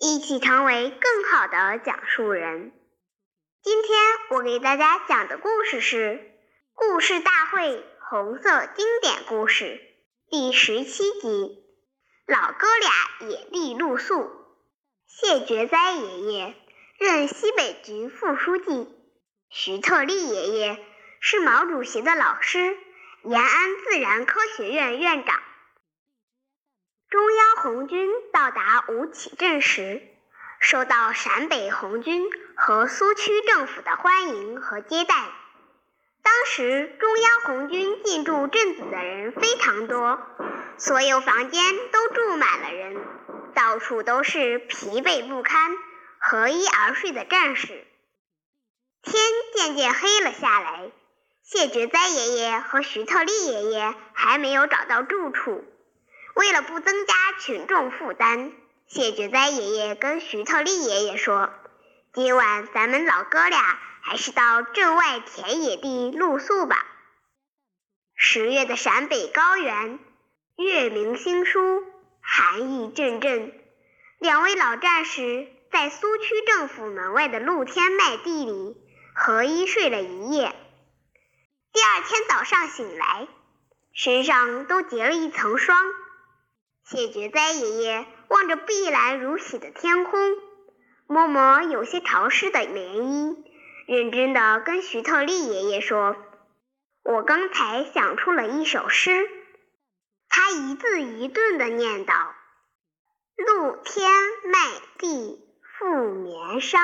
一起成为更好的讲述人。今天我给大家讲的故事是《故事大会红色经典故事》第十七集：老哥俩野地露宿。谢觉哉爷爷任西北局副书记，徐特立爷爷是毛主席的老师，延安自然科学院院长。中央红军到达吴起镇时，受到陕北红军和苏区政府的欢迎和接待。当时中央红军进驻镇子的人非常多，所有房间都住满了人，到处都是疲惫不堪、合衣而睡的战士。天渐渐黑了下来，谢觉哉爷爷和徐特立爷爷还没有找到住处。为了不增加群众负担，谢觉哉爷爷跟徐特立爷爷说：“今晚咱们老哥俩还是到镇外田野地露宿吧。”十月的陕北高原，月明星疏，寒意阵阵。两位老战士在苏区政府门外的露天麦地里合衣睡了一夜。第二天早上醒来，身上都结了一层霜。谢觉哉爷爷望着碧蓝如洗的天空，摸摸有些潮湿的棉衣，认真地跟徐特立爷爷说：“我刚才想出了一首诗。”他一字一顿地念道：“露天麦地覆棉裳，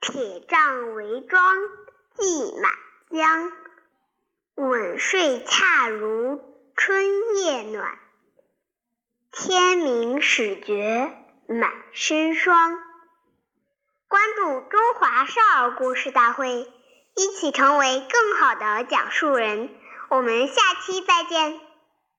铁杖围桩系满江，稳睡恰如春夜暖。”天明始觉满身霜。关注中华少儿故事大会，一起成为更好的讲述人。我们下期再见。